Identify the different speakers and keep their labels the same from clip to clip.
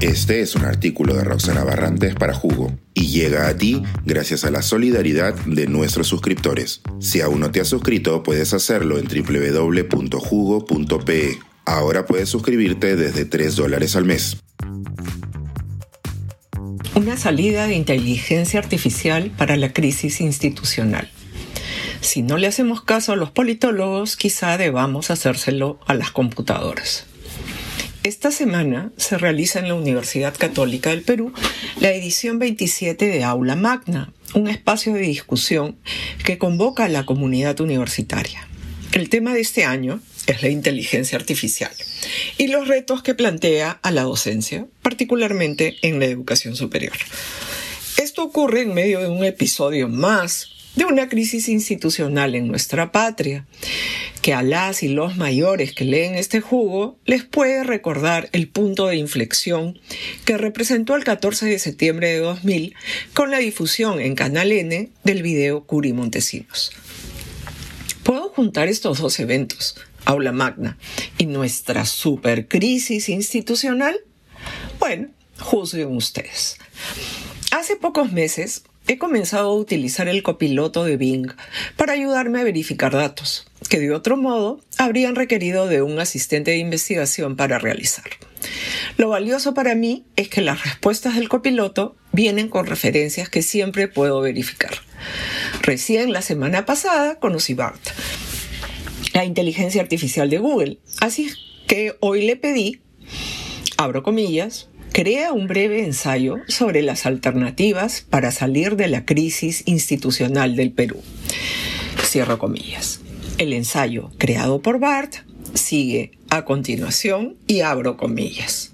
Speaker 1: Este es un artículo de Roxana Barrantes para Jugo y llega a ti gracias a la solidaridad de nuestros suscriptores. Si aún no te has suscrito, puedes hacerlo en www.jugo.pe. Ahora puedes suscribirte desde 3 dólares al mes.
Speaker 2: Una salida de inteligencia artificial para la crisis institucional. Si no le hacemos caso a los politólogos, quizá debamos hacérselo a las computadoras. Esta semana se realiza en la Universidad Católica del Perú la edición 27 de Aula Magna, un espacio de discusión que convoca a la comunidad universitaria. El tema de este año es la inteligencia artificial y los retos que plantea a la docencia, particularmente en la educación superior. Esto ocurre en medio de un episodio más de una crisis institucional en nuestra patria, que a las y los mayores que leen este jugo les puede recordar el punto de inflexión que representó el 14 de septiembre de 2000 con la difusión en Canal N del video Curi Montesinos. Puedo juntar estos dos eventos, Aula Magna y nuestra supercrisis institucional? Bueno, juzguen ustedes. Hace pocos meses he comenzado a utilizar el copiloto de Bing para ayudarme a verificar datos, que de otro modo habrían requerido de un asistente de investigación para realizar. Lo valioso para mí es que las respuestas del copiloto vienen con referencias que siempre puedo verificar. Recién la semana pasada conocí BART, la inteligencia artificial de Google, así que hoy le pedí, abro comillas, crea un breve ensayo sobre las alternativas para salir de la crisis institucional del Perú. Cierro comillas. El ensayo creado por Bart sigue a continuación y abro comillas.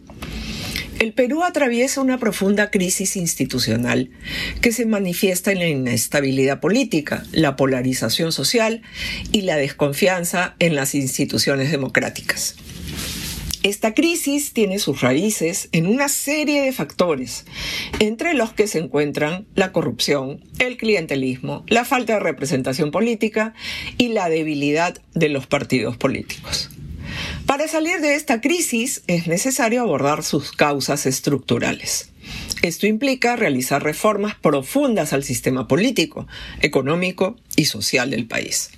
Speaker 2: El Perú atraviesa una profunda crisis institucional que se manifiesta en la inestabilidad política, la polarización social y la desconfianza en las instituciones democráticas. Esta crisis tiene sus raíces en una serie de factores, entre los que se encuentran la corrupción, el clientelismo, la falta de representación política y la debilidad de los partidos políticos. Para salir de esta crisis es necesario abordar sus causas estructurales. Esto implica realizar reformas profundas al sistema político, económico y social del país.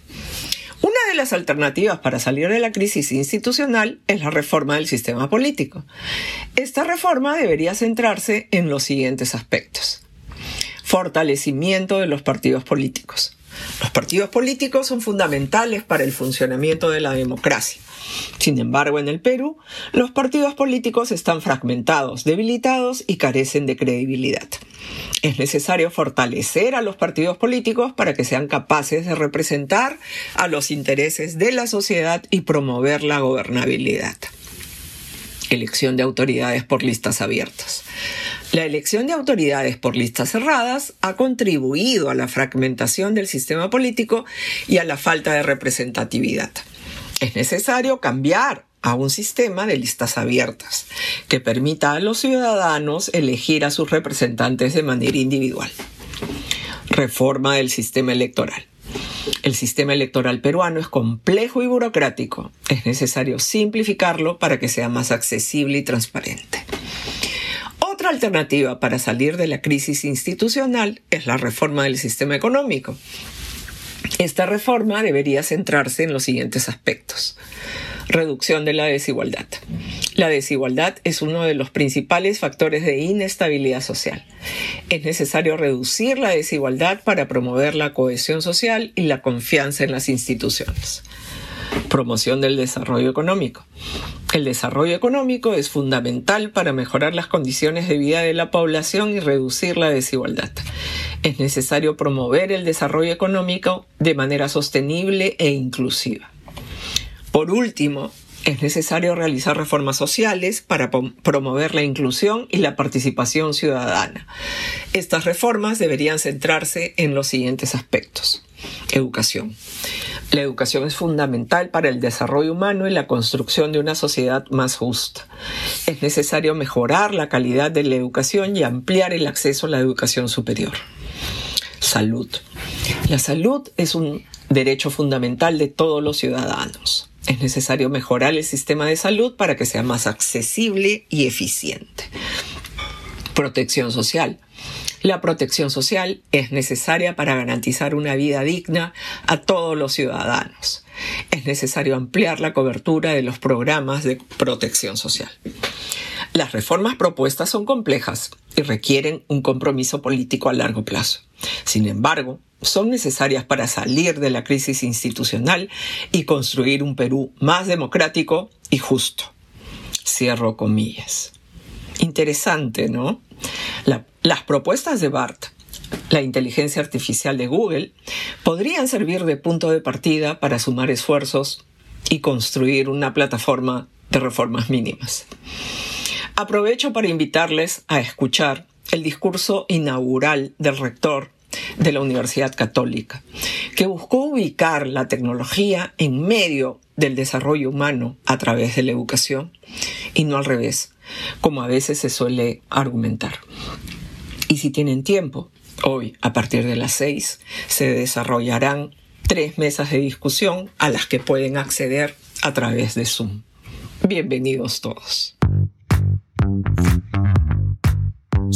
Speaker 2: De las alternativas para salir de la crisis institucional es la reforma del sistema político. Esta reforma debería centrarse en los siguientes aspectos. Fortalecimiento de los partidos políticos. Los partidos políticos son fundamentales para el funcionamiento de la democracia. Sin embargo, en el Perú, los partidos políticos están fragmentados, debilitados y carecen de credibilidad. Es necesario fortalecer a los partidos políticos para que sean capaces de representar a los intereses de la sociedad y promover la gobernabilidad. Elección de autoridades por listas abiertas. La elección de autoridades por listas cerradas ha contribuido a la fragmentación del sistema político y a la falta de representatividad. Es necesario cambiar a un sistema de listas abiertas que permita a los ciudadanos elegir a sus representantes de manera individual. Reforma del sistema electoral. El sistema electoral peruano es complejo y burocrático. Es necesario simplificarlo para que sea más accesible y transparente. Otra alternativa para salir de la crisis institucional es la reforma del sistema económico. Esta reforma debería centrarse en los siguientes aspectos. Reducción de la desigualdad. La desigualdad es uno de los principales factores de inestabilidad social. Es necesario reducir la desigualdad para promover la cohesión social y la confianza en las instituciones. Promoción del desarrollo económico. El desarrollo económico es fundamental para mejorar las condiciones de vida de la población y reducir la desigualdad. Es necesario promover el desarrollo económico de manera sostenible e inclusiva. Por último, es necesario realizar reformas sociales para promover la inclusión y la participación ciudadana. Estas reformas deberían centrarse en los siguientes aspectos. Educación. La educación es fundamental para el desarrollo humano y la construcción de una sociedad más justa. Es necesario mejorar la calidad de la educación y ampliar el acceso a la educación superior. Salud. La salud es un derecho fundamental de todos los ciudadanos. Es necesario mejorar el sistema de salud para que sea más accesible y eficiente. Protección social. La protección social es necesaria para garantizar una vida digna a todos los ciudadanos. Es necesario ampliar la cobertura de los programas de protección social. Las reformas propuestas son complejas requieren un compromiso político a largo plazo. Sin embargo, son necesarias para salir de la crisis institucional y construir un Perú más democrático y justo. Cierro comillas. Interesante, ¿no? las propuestas de BART, la inteligencia artificial de Google, podrían servir de punto de partida para sumar esfuerzos y construir una plataforma de reformas mínimas. Aprovecho para invitarles a escuchar el discurso inaugural del rector de la Universidad Católica, que buscó ubicar la tecnología en medio del desarrollo humano a través de la educación y no al revés, como a veces se suele argumentar. Y si tienen tiempo, hoy a partir de las seis se desarrollarán tres mesas de discusión a las que pueden acceder a través de Zoom. Bienvenidos todos.